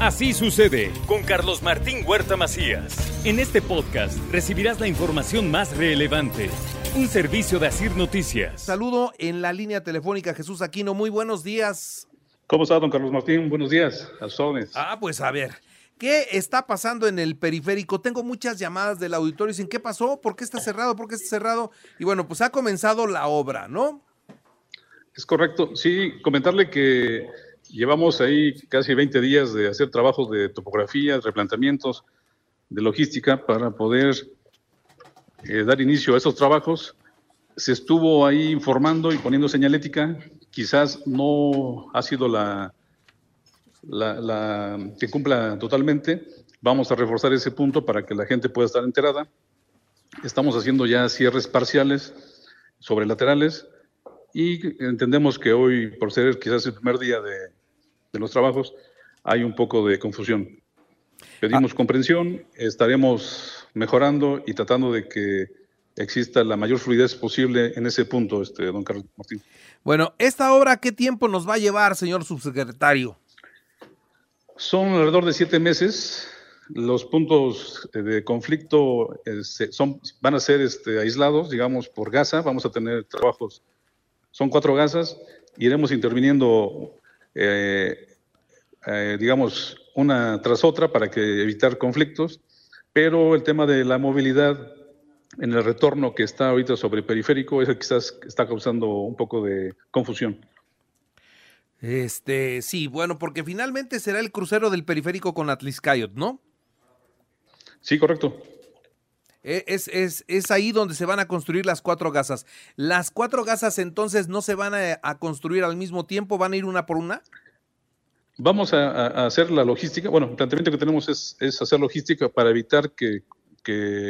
Así sucede con Carlos Martín Huerta Macías. En este podcast recibirás la información más relevante. Un servicio de Asir Noticias. Saludo en la línea telefónica Jesús Aquino. Muy buenos días. ¿Cómo está, don Carlos Martín? Buenos días. A Ah, pues a ver. ¿Qué está pasando en el periférico? Tengo muchas llamadas del auditorio. Dicen, ¿qué pasó? ¿Por qué está cerrado? ¿Por qué está cerrado? Y bueno, pues ha comenzado la obra, ¿no? Es correcto. Sí, comentarle que llevamos ahí casi 20 días de hacer trabajos de topografía, replanteamientos, de logística para poder eh, dar inicio a esos trabajos. Se estuvo ahí informando y poniendo señalética. Quizás no ha sido la la, que cumpla totalmente. Vamos a reforzar ese punto para que la gente pueda estar enterada. Estamos haciendo ya cierres parciales sobre laterales y entendemos que hoy, por ser quizás el primer día de, los trabajos, hay un poco de confusión. Pedimos ah. comprensión, estaremos mejorando y tratando de que exista la mayor fluidez posible en ese punto, este, don Carlos Martín. Bueno, ¿esta obra qué tiempo nos va a llevar, señor subsecretario? Son alrededor de siete meses. Los puntos eh, de conflicto eh, son, van a ser este, aislados, digamos, por Gaza. Vamos a tener trabajos, son cuatro gasas. Iremos interviniendo, eh, digamos, una tras otra para que evitar conflictos. Pero el tema de la movilidad en el retorno que está ahorita sobre periférico es el que quizás está causando un poco de confusión. Este, sí, bueno, porque finalmente será el crucero del periférico con Atliscayot, ¿no? Sí, correcto. E, es, es, es, ahí donde se van a construir las cuatro gasas. ¿Las cuatro gasas entonces no se van a, construir al mismo tiempo? ¿Van a ir una por una? Vamos a, hacer la logística. Bueno, el planteamiento que tenemos es, hacer logística para evitar que,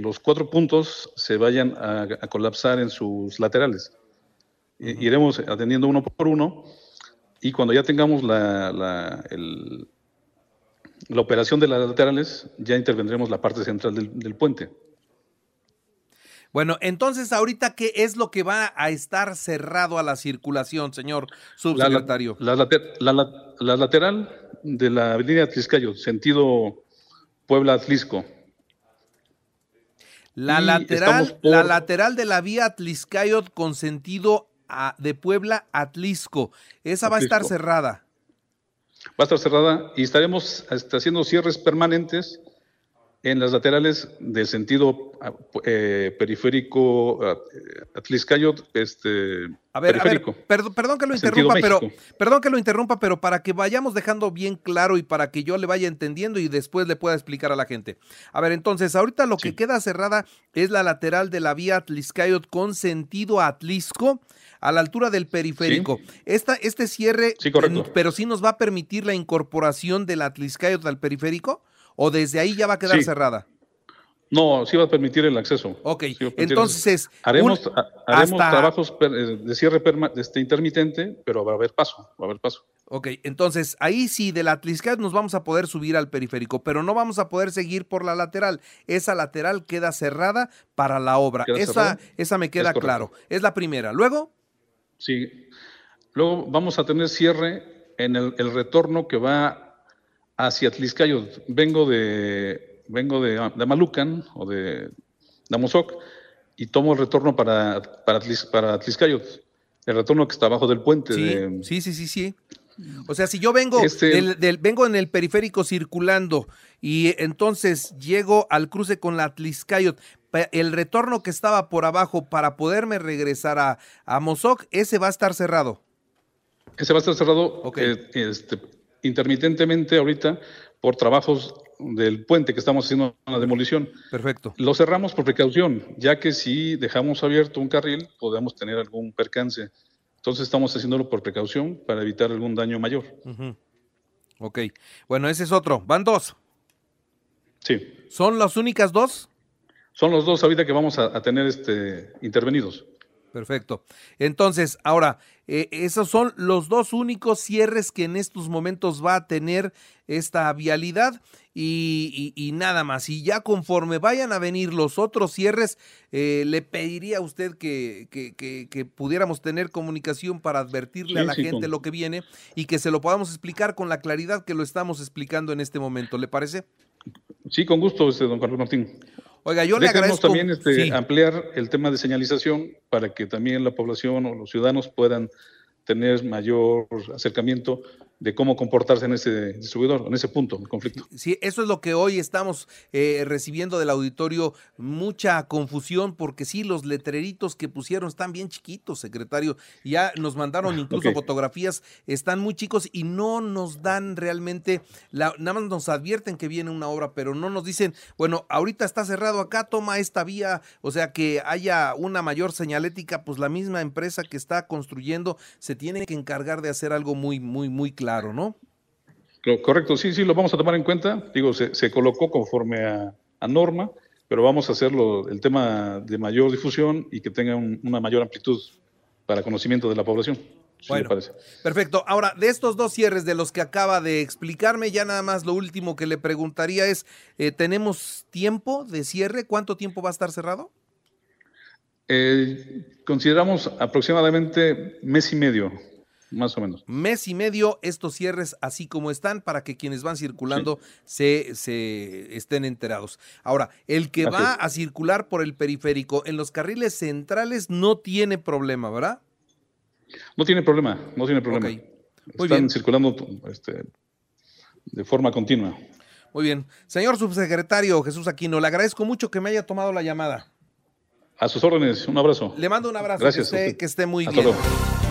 los cuatro puntos se vayan a, colapsar en sus laterales. Iremos atendiendo uno por uno y cuando ya tengamos la, la, la, operación de las laterales, ya intervendremos la parte central del, puente. Bueno, entonces ahorita, ¿qué es lo que va a estar cerrado a la circulación, señor subsecretario? La, la, lateral de la avenida Atliscayo, sentido Puebla-Atlisco. La lateral, la lateral de la vía Atliscayot con sentido de Puebla a Atlisco. Esa va a estar cerrada. Va a estar cerrada y estaremos este, haciendo cierres permanentes en las laterales del sentido eh, periférico Atliscayo, este a ver, perdón, que lo interrumpa, pero perdón que lo interrumpa, pero para que vayamos dejando bien claro y para que yo le vaya entendiendo y después le pueda explicar a la gente. A ver, entonces, ahorita lo que queda cerrada es la lateral de la vía Atliscayot con sentido Atlisco a la altura del periférico. Esta, este cierre, pero sí nos va a permitir la incorporación del Atliscayot al periférico o desde ahí ya va a quedar cerrada. No, sí va a permitir el acceso. Ok, entonces haremos, trabajos de cierre este, intermitente, pero va a haber paso, va a haber paso. Ok, entonces ahí sí de la Atliscayot nos vamos a poder subir al periférico, pero no vamos a poder seguir por la lateral. Esa lateral queda cerrada para la obra. Esa, esa me queda claro. Es la primera. Luego. Sí. Luego vamos a tener cierre en el, retorno que va hacia Tliscayo. Vengo de, vengo de, de Malucan o de Damosoc y tomo el retorno para, para. El retorno que está abajo del puente. Sí, sí, sí, sí, O sea, si yo vengo, este del, vengo en el periférico circulando y entonces llego al cruce con la Tliscayot, el retorno que estaba por abajo para poderme regresar a, a Mozoc, ese va a estar cerrado. Ese va a estar cerrado eh, este, intermitentemente ahorita por trabajos del puente que estamos haciendo en la demolición. Perfecto. Lo cerramos por precaución, ya que si dejamos abierto un carril podemos tener algún percance. Entonces estamos haciéndolo por precaución para evitar algún daño mayor. Ok. Bueno, ese es otro. Van dos. Sí. ¿Son las únicas dos? Son los dos ahorita que vamos a, tener este, intervenidos. Perfecto. Entonces, ahora, eh, esos son los dos únicos cierres que en estos momentos va a tener esta vialidad y, nada más. Y ya conforme vayan a venir los otros cierres, eh, le pediría a usted que, que, pudiéramos tener comunicación para advertirle a la gente lo que viene y que se lo podamos explicar con la claridad que lo estamos explicando en este momento. ¿Le parece? Sí, con gusto, este, don Carlos Martín. Oiga, yo le agradezco. también este, ampliar el tema de señalización para que también la población o los ciudadanos puedan tener mayor acercamiento de cómo comportarse en ese distribuidor, en ese punto el conflicto. Sí, eso es lo que hoy estamos eh, recibiendo del auditorio, mucha confusión, porque sí, los letreritos que pusieron están bien chiquitos, secretario. Ya nos mandaron incluso fotografías, están muy chicos y no nos dan realmente, la, nada más nos advierten que viene una obra, pero no nos dicen, bueno, ahorita está cerrado acá, toma esta vía, o sea, que haya una mayor señalética, pues la misma empresa que está construyendo se tiene que encargar de hacer algo muy, muy, muy claro claro, ¿no? Correcto, sí, sí, lo vamos a tomar en cuenta. Digo, se, colocó conforme a, norma, pero vamos a hacerlo el tema de mayor difusión y que tenga una mayor amplitud para conocimiento de la población. bueno, perfecto. Ahora, de estos dos cierres de los que acaba de explicarme, ya nada más lo último que le preguntaría es, eh, ¿tenemos tiempo de cierre? ¿Cuánto tiempo va a estar cerrado? Eh, consideramos aproximadamente mes y medio más o menos. Mes y medio estos cierres así como están para que quienes van circulando se, estén enterados. Ahora, el que va a circular por el periférico en los carriles centrales no tiene problema, ¿verdad? No tiene problema, no tiene problema. Están circulando este, de forma continua. Muy bien. Señor subsecretario Jesús Aquino, le agradezco mucho que me haya tomado la llamada. A sus órdenes, un abrazo. Le mando un abrazo. Gracias. Que que esté muy bien.